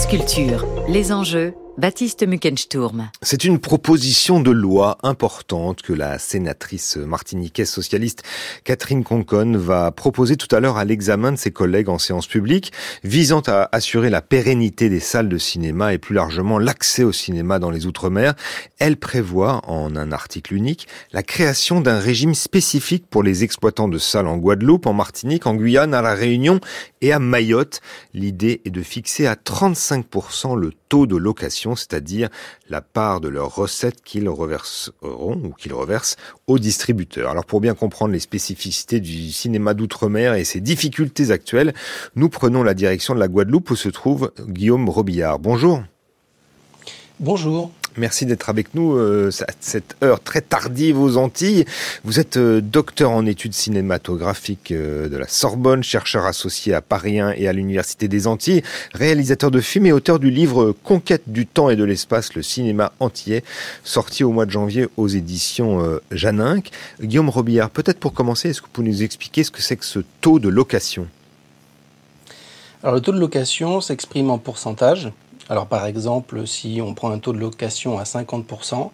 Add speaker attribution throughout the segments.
Speaker 1: France Culture, les enjeux, Baptiste Muckensturm.
Speaker 2: C'est une proposition de loi importante que la sénatrice martiniquaise socialiste Catherine Concon va proposer tout à l'heure à l'examen de ses collègues en séance publique, visant à assurer la pérennité des salles de cinéma et plus largement l'accès au cinéma dans les Outre-mer. Elle prévoit, en un article unique, la création d'un régime spécifique pour les exploitants de salles en Guadeloupe, en Martinique, en Guyane, à La Réunion et à Mayotte. L'idée est de fixer à 35% le taux de location, c'est-à-dire la part de leurs recettes qu'ils reverseront ou qu'ils reversent aux distributeurs. Alors pour bien comprendre les spécificités du cinéma d'outre-mer et ses difficultés actuelles, nous prenons la direction de la Guadeloupe où se trouve Guillaume Robillard. Bonjour.
Speaker 3: Bonjour.
Speaker 2: Merci d'être avec nous euh, à cette heure très tardive aux Antilles. Vous êtes euh, docteur en études cinématographiques euh, de la Sorbonne, chercheur associé à Paris 1 et à l'Université des Antilles, réalisateur de films et auteur du livre Conquête du temps et de l'espace, le cinéma antillais, sorti au mois de janvier aux éditions Janinck. Guillaume Robillard, peut-être pour commencer, est-ce que vous pouvez nous expliquer ce que c'est que ce taux de location?
Speaker 3: Alors le taux de location s'exprime en pourcentage. Alors par exemple, si on prend un taux de location à 50%,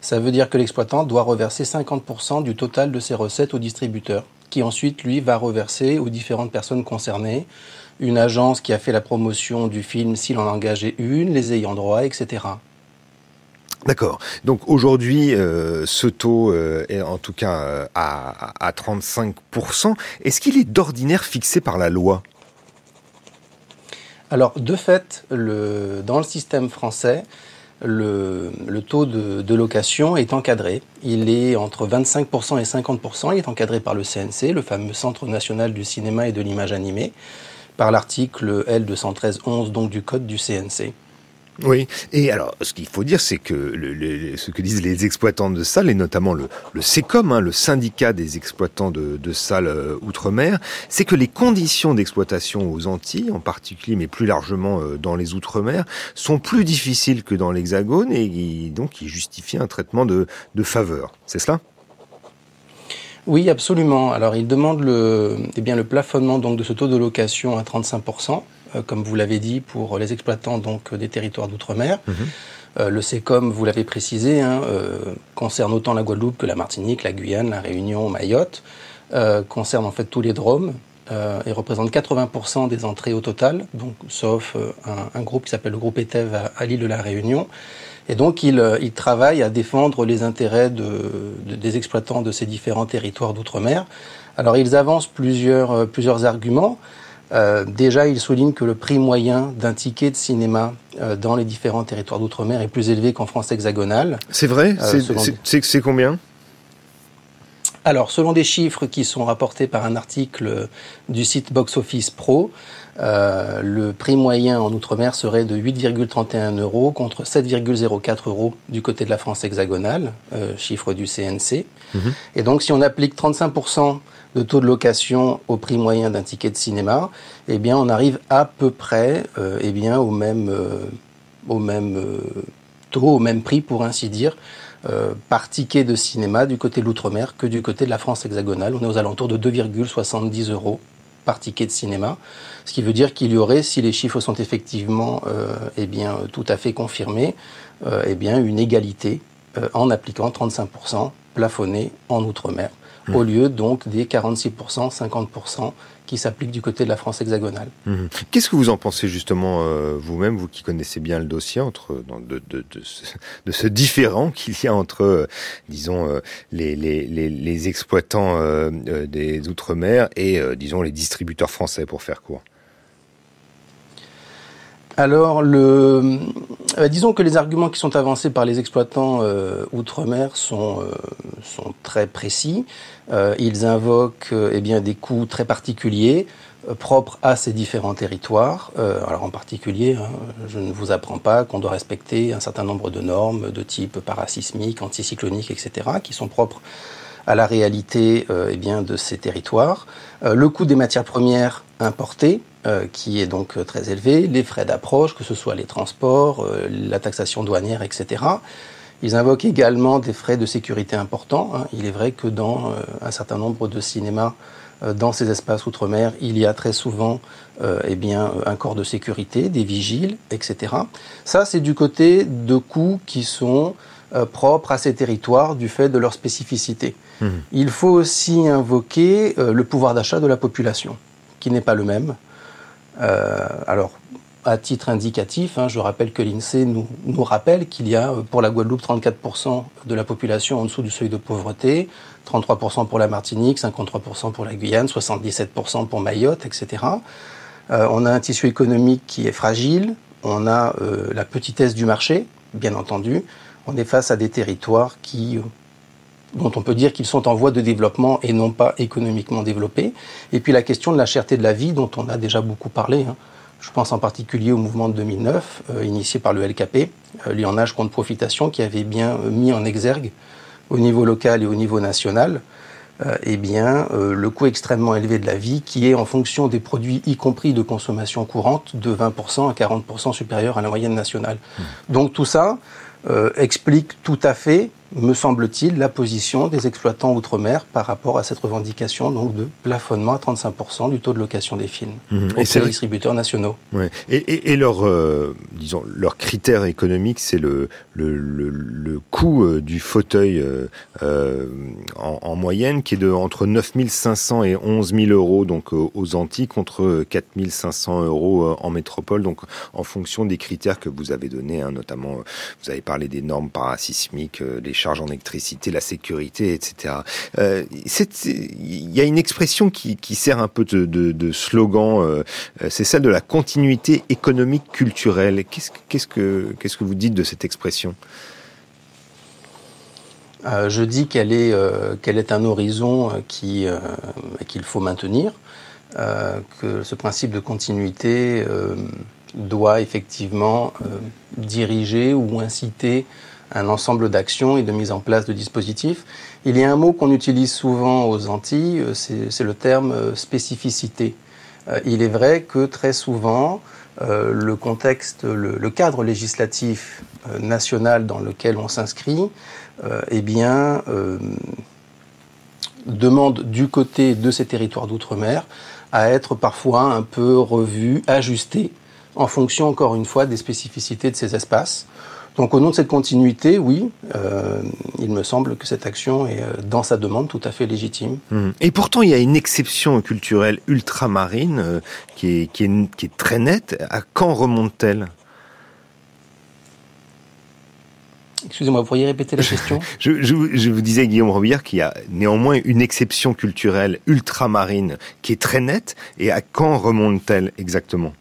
Speaker 3: ça veut dire que l'exploitant doit reverser 50% du total de ses recettes au distributeur, qui ensuite, lui, va reverser aux différentes personnes concernées, une agence qui a fait la promotion du film s'il en a engagé une, les ayants droit, etc.
Speaker 2: D'accord. Donc aujourd'hui, euh, ce taux euh, est en tout cas euh, à, à 35%. Est-ce qu'il est d'ordinaire fixé par la loi?
Speaker 3: Alors, de fait, dans le système français, le, taux de, location est encadré. Il est entre 25% et 50%. Il est encadré par le CNC, le fameux Centre national du cinéma et de l'image animée, par l'article L213-11 donc du code du CNC.
Speaker 2: Oui, et alors ce qu'il faut dire, c'est que le, ce que disent les exploitants de salles, et notamment le, le hein, le syndicat des exploitants de, salles euh, outre-mer, c'est que les conditions d'exploitation aux Antilles, en particulier, mais plus largement euh, dans les outre-mer, sont plus difficiles que dans l'Hexagone, et donc qui justifient un traitement de, de faveur. C'est cela?
Speaker 3: Oui, absolument. Alors, il demande le, eh bien, le plafonnement donc, de ce taux de location à 35%. Euh, comme vous l'avez dit, pour les exploitants donc, des territoires d'outre-mer. Mhm. Euh, le SECOM, vous l'avez précisé, hein, euh, concerne autant la Guadeloupe que la Martinique, la Guyane, la Réunion, Mayotte, concerne en fait tous les dromes et représente 80% des entrées au total, donc sauf un, groupe qui s'appelle le groupe ETEV à, l'île de la Réunion. Et donc il, il, travaille à défendre les intérêts de, des exploitants de ces différents territoires d'outre-mer. Alors ils avancent plusieurs, plusieurs arguments. Euh, déjà, il souligne que le prix moyen d'un ticket de cinéma euh, dans les différents territoires d'outre-mer est plus élevé qu'en France hexagonale.
Speaker 2: C'est vrai? Euh, C'est combien?
Speaker 3: Alors, selon des chiffres qui sont rapportés par un article du site Box Office Pro, le prix moyen en Outre-mer serait de 8,31 euros contre 7,04 euros du côté de la France hexagonale, chiffre du CNC. Mhm. Et donc, si on applique 35% de taux de location au prix moyen d'un ticket de cinéma, eh bien, on arrive à peu près euh, eh bien, au même, euh, au même euh, taux, au même prix, pour ainsi dire, par ticket de cinéma du côté de l'outre-mer que du côté de la France hexagonale. On est aux alentours de 2,70 euros par ticket de cinéma, ce qui veut dire qu'il y aurait, si les chiffres sont effectivement eh bien, tout à fait confirmés, eh bien, une égalité en appliquant 35% plafonné en outre-mer au lieu donc des 46%, 50% qui s'appliquent du côté de la France hexagonale.
Speaker 2: Mhm. Qu'est-ce que vous en pensez justement euh, vous-même, vous qui connaissez bien le dossier, entre de, de, de, ce, de ce différent qu'il y a entre, euh, disons, euh, les, les, les, les, exploitants des Outre-mer et, disons, les distributeurs français, pour faire court?
Speaker 3: Alors, le, euh, disons que les arguments qui sont avancés par les exploitants euh, outre-mer sont, euh, sont très précis. ils invoquent eh bien, des coûts très particuliers propres à ces différents territoires. alors en particulier, hein, je ne vous apprends pas qu'on doit respecter un certain nombre de normes de type parasismique, anticyclonique, etc., qui sont propres à la réalité eh bien, de ces territoires. le coût des matières premières importées, euh, qui est donc euh, très élevé, les frais d'approche, que ce soit les transports, euh, la taxation douanière, etc. Ils invoquent également des frais de sécurité importants. Hein. Il est vrai que dans un certain nombre de cinémas dans ces espaces outre-mer, il y a très souvent eh bien, un corps de sécurité, des vigiles, etc. Ça, c'est du côté de coûts qui sont propres à ces territoires du fait de leur spécificité. Mmh. Il faut aussi invoquer le pouvoir d'achat de la population, qui n'est pas le même. alors, à titre indicatif, hein, je rappelle que l'INSEE nous, nous rappelle qu'il y a euh, pour la Guadeloupe 34% de la population en dessous du seuil de pauvreté, 33% pour la Martinique, 53% pour la Guyane, 77% pour Mayotte, etc. Euh, on a un tissu économique qui est fragile, on a euh, la petitesse du marché, bien entendu, on est face à des territoires qui dont on peut dire qu'ils sont en voie de développement et non pas économiquement développés. Et puis la question de la cherté de la vie, dont on a déjà beaucoup parlé. Hein. Je pense en particulier au mouvement de 2009, euh, initié par le LKP, euh, âge contre profitation, qui avait bien euh, mis en exergue au niveau local et au niveau national euh, eh bien, le coût extrêmement élevé de la vie, qui est en fonction des produits, y compris de consommation courante, de 20% à 40% supérieur à la moyenne nationale. Mmh. Donc tout ça explique tout à fait me semble-t-il, la position des exploitants outre-mer par rapport à cette revendication donc de plafonnement à 35% du taux de location des films mmh. et les distributeurs nationaux.
Speaker 2: Ouais. Et, et, leur, euh, disons, leur critère économique, c'est le, le, le, le, coût euh, du fauteuil euh, en, en, moyenne, qui est de entre 9 500 et 11 000 euros donc aux Antilles contre 4 500 euros en métropole, donc en fonction des critères que vous avez donnés, hein, notamment vous avez parlé des normes parasismiques, les charge en électricité, la sécurité, etc. Euh, il y a une expression qui, sert un peu de, slogan, euh, c'est celle de la continuité économique culturelle. Qu'est-ce que vous dites de cette expression?
Speaker 3: Euh, je dis qu'elle est, un horizon qui, qu'il faut maintenir, que ce principe de continuité doit effectivement diriger ou inciter un ensemble d'actions et de mise en place de dispositifs. Il y a un mot qu'on utilise souvent aux Antilles, euh, c'est le terme euh, spécificité. Euh, il est vrai que très souvent, le contexte, le, cadre législatif national dans lequel on s'inscrit, eh bien, demande du côté de ces territoires d'outre-mer à être parfois un peu revu, ajusté, en fonction, encore une fois, des spécificités de ces espaces. Donc au nom de cette continuité, oui, euh, il me semble que cette action est, euh, dans sa demande, tout à fait légitime.
Speaker 2: Mmh. Et pourtant, il y a une exception culturelle ultramarine euh, qui, est, qui, est, qui est très nette. À quand remonte-t-elle?
Speaker 3: Excusez-moi, vous pourriez répéter la question?
Speaker 2: je, je, je, vous disais, Guillaume Robillard, qu'il y a néanmoins une exception culturelle ultramarine qui est très nette. Et à quand remonte-t-elle exactement?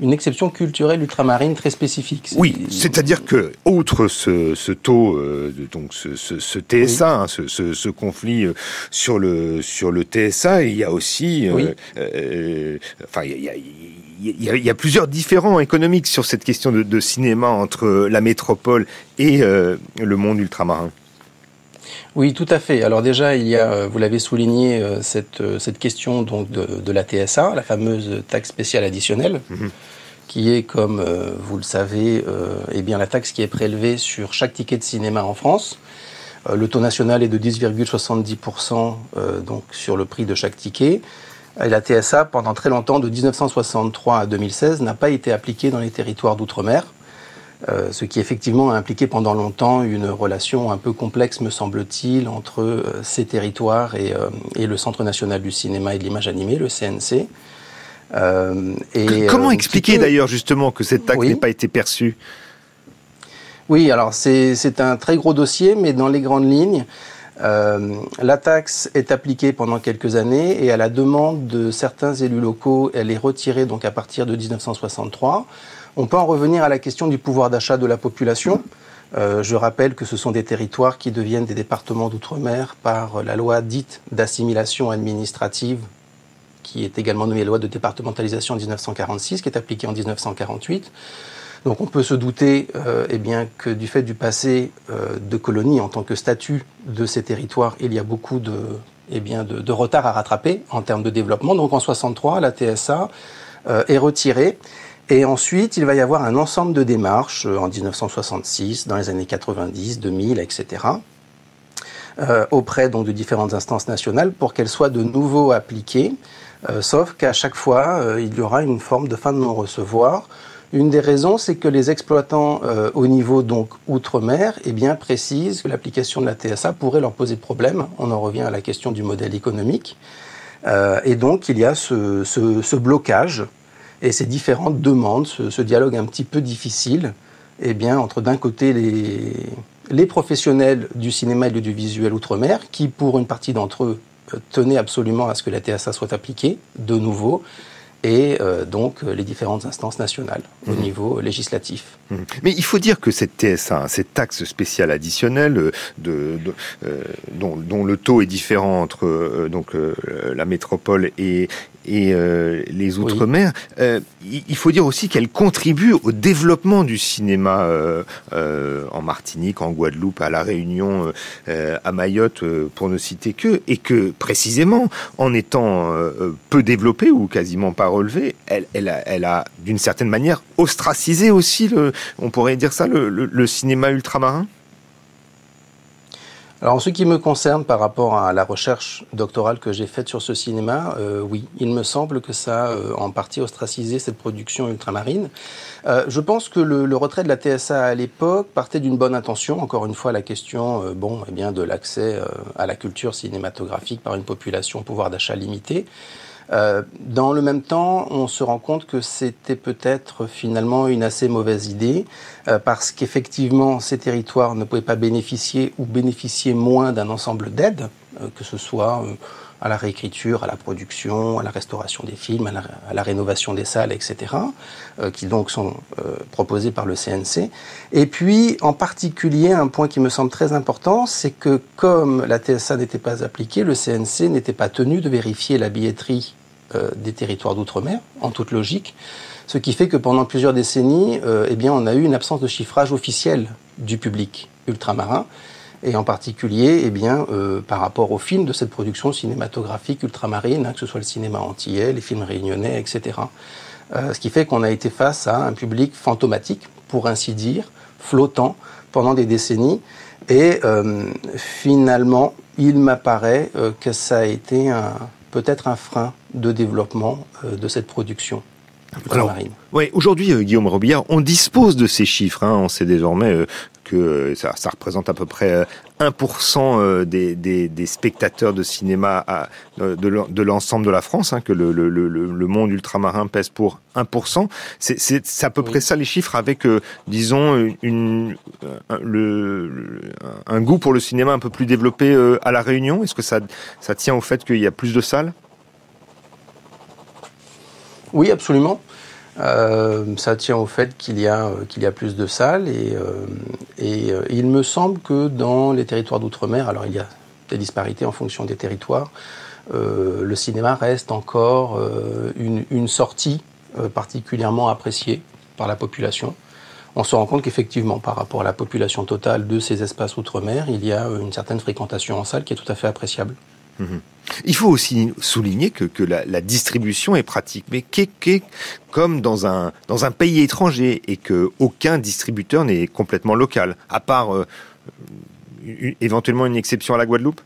Speaker 3: Une exception culturelle ultramarine très spécifique.
Speaker 2: Oui, c'est-à-dire que, outre ce, ce taux, euh, donc ce, ce, ce TSA, hein, ce, conflit euh, sur le sur le TSA, il y a aussi, euh, euh, enfin, il y a, il y, a, il y a, plusieurs différents économiques sur cette question de, de cinéma entre la métropole et le monde ultramarin.
Speaker 3: Oui, tout à fait. Alors déjà, il y a, vous l'avez souligné, cette, cette question donc de, de, la TSA, la fameuse taxe spéciale additionnelle. Mhm qui est, comme euh, vous le savez, euh, eh bien, la taxe qui est prélevée sur chaque ticket de cinéma en France. Euh, le taux national est de 10,70% donc sur le prix de chaque ticket. Et la TSA, pendant très longtemps, de 1963 à 2016, n'a pas été appliquée dans les territoires d'outre-mer. Ce qui effectivement a impliqué pendant longtemps une relation un peu complexe, me semble-t-il, entre ces territoires et, et, le Centre national du cinéma et de l'image animée, le CNC.
Speaker 2: Euh, et, Comment euh, expliquer d'ailleurs justement que cette taxe n'ait pas été perçue
Speaker 3: Oui, alors c'est un très gros dossier, mais dans les grandes lignes, euh, la taxe est appliquée pendant quelques années et à la demande de certains élus locaux, elle est retirée donc à partir de 1963. On peut en revenir à la question du pouvoir d'achat de la population. Euh, je rappelle que ce sont des territoires qui deviennent des départements d'outre-mer par la loi dite d'assimilation administrative qui est également nommée loi de départementalisation en 1946, qui est appliquée en 1948. Donc on peut se douter euh, eh bien, que du fait du passé euh, de colonie en tant que statut de ces territoires, il y a beaucoup de, eh bien, de, de retard à rattraper en termes de développement. Donc en 63, la TSA euh, est retirée. Et ensuite, il va y avoir un ensemble de démarches euh, en 1966, dans les années 90, 2000, etc., auprès donc de différentes instances nationales pour qu'elles soient de nouveau appliquées, sauf qu'à chaque fois, il y aura une forme de fin de non-recevoir une des raisons, c'est que les exploitants euh, au niveau donc outre-mer eh bien, précisent que l'application de la TSA pourrait leur poser problème. On en revient à la question du modèle économique. Euh, et donc, il y a ce, ce, blocage et ces différentes demandes, ce, dialogue un petit peu difficile eh bien, entre d'un côté les, les professionnels du cinéma et du visuel outre-mer, qui pour une partie d'entre eux euh, tenaient absolument à ce que la TSA soit appliquée de nouveau, et euh, donc euh, les différentes instances nationales au mmh. niveau législatif.
Speaker 2: Mmh. Mais il faut dire que cette TSA, hein, cette taxe spéciale additionnelle, de, dont, dont, le taux est différent entre donc la métropole et, et euh, les Outre-mer. Euh, il faut dire aussi qu'elle contribue au développement du cinéma euh, en Martinique, en Guadeloupe, à La Réunion, à Mayotte, pour ne citer que, et que précisément, en étant peu développée ou quasiment pas relevée, elle, elle a, elle a d'une certaine manière ostracisé aussi, le, on pourrait dire ça, le cinéma ultramarin?
Speaker 3: Alors en ce qui me concerne par rapport à la recherche doctorale que j'ai faite sur ce cinéma, euh, oui, il me semble que ça a euh, en partie ostracisé cette production ultramarine. Euh, je pense que le, retrait de la TSA à l'époque partait d'une bonne intention. Encore une fois, la question, bon, eh bien, de l'accès à la culture cinématographique par une population au pouvoir d'achat limité. Euh, dans le même temps, on se rend compte que c'était peut-être finalement une assez mauvaise idée, euh, parce qu'effectivement, ces territoires ne pouvaient pas bénéficier ou bénéficier moins d'un ensemble d'aides, euh, que ce soit à la réécriture, à la production, à la restauration des films, à la, rénovation des salles, etc., qui donc sont proposés par le CNC. Et puis, en particulier, un point qui me semble très important, c'est que comme la TSA n'était pas appliquée, le CNC n'était pas tenu de vérifier la billetterie euh, des territoires d'outre-mer, en toute logique, ce qui fait que pendant plusieurs décennies, euh, eh bien, on a eu une absence de chiffrage officiel du public ultramarin, et en particulier eh bien, euh, par rapport aux films de cette production cinématographique ultramarine, hein, que ce soit le cinéma antillais, les films réunionnais, etc. ce qui fait qu'on a été face à un public fantomatique, pour ainsi dire, flottant pendant des décennies, et finalement, il m'apparaît que ça a été un, peut-être un frein de développement euh, de cette production.
Speaker 2: Alors, oui, aujourd'hui, euh, Guillaume Robillard, on dispose de ces chiffres. Hein. on sait désormais euh, que ça, représente à peu près 1% des, des, spectateurs de cinéma à, de l'ensemble de la France, hein, que le, le, le, monde ultramarin pèse pour 1%. C'est à peu près ça les chiffres, avec, disons, une, un, goût pour le cinéma un peu plus développé à La Réunion. Est-ce que ça, ça tient au fait qu'il y a plus de salles?
Speaker 3: Oui, absolument. Euh, ça tient au fait qu'il y, a, euh, y a plus de salles et, euh, il me semble que dans les territoires d'outre-mer, alors il y a des disparités en fonction des territoires, le cinéma reste encore une, sortie particulièrement appréciée par la population. On se rend compte qu'effectivement, par rapport à la population totale de ces espaces outre-mer, il y a une certaine fréquentation en salle qui est tout à fait appréciable.
Speaker 2: Mhm. Il faut aussi souligner que, que la, distribution est pratique, mais qu'est comme dans un, dans un pays étranger et que aucun distributeur n'est complètement local, à part euh, éventuellement une exception à la Guadeloupe?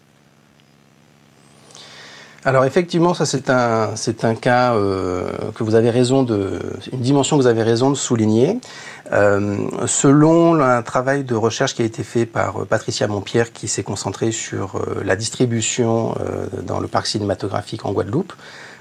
Speaker 3: Alors effectivement, ça c'est un c'est un cas euh, que vous avez raison de une dimension que vous avez raison de souligner. Euh, selon un travail de recherche qui a été fait par euh, Patricia Montpierre, qui s'est concentré sur euh, la distribution dans le parc cinématographique en Guadeloupe,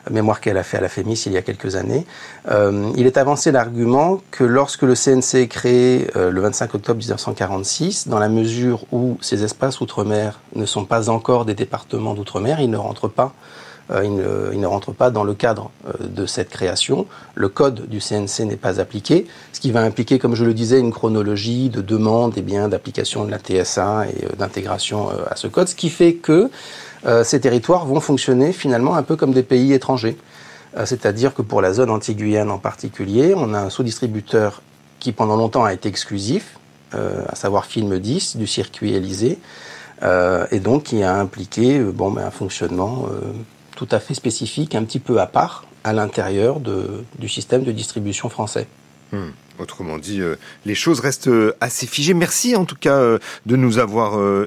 Speaker 3: mémoire qu'elle a fait à la FEMIS il y a quelques années, il est avancé l'argument que lorsque le CNC est créé le 25 octobre 1946, dans la mesure où ces espaces outre-mer ne sont pas encore des départements d'outre-mer, ils ne rentrent pas euh, il ne, rentre pas dans le cadre euh, de cette création. Le code du CNC n'est pas appliqué, ce qui va impliquer, comme je le disais, une chronologie de demande et bien d'application de la TSA et euh, d'intégration à ce code, ce qui fait que ces territoires vont fonctionner finalement un peu comme des pays étrangers. C'est-à-dire que pour la zone anti-Guyane en particulier, on a un sous-distributeur qui pendant longtemps a été exclusif, à savoir Film 10 du circuit Élysée, et donc qui a impliqué bon, ben, un fonctionnement tout à fait spécifique, un petit peu à part, à l'intérieur du système de distribution français. Hmm.
Speaker 2: Autrement dit, euh, les choses restent euh, assez figées. Merci en tout cas euh, de nous avoir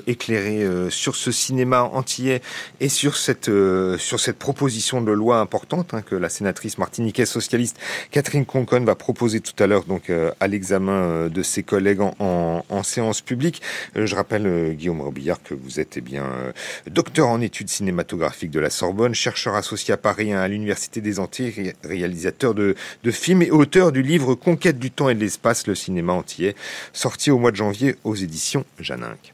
Speaker 2: éclairé sur ce cinéma antillais et sur cette sur cette proposition de loi importante hein, que la sénatrice martiniquaise socialiste Catherine Concon va proposer tout à l'heure donc à l'examen de ses collègues en, en, séance publique. je rappelle Guillaume Robillard que vous êtes eh bien docteur en études cinématographiques de la Sorbonne, chercheur associé à Paris à l'université des Antilles, réalisateur de, de films et auteur du livre Conquête du temps et de l'espace, le cinéma entier, sorti au mois de janvier aux éditions Janinck.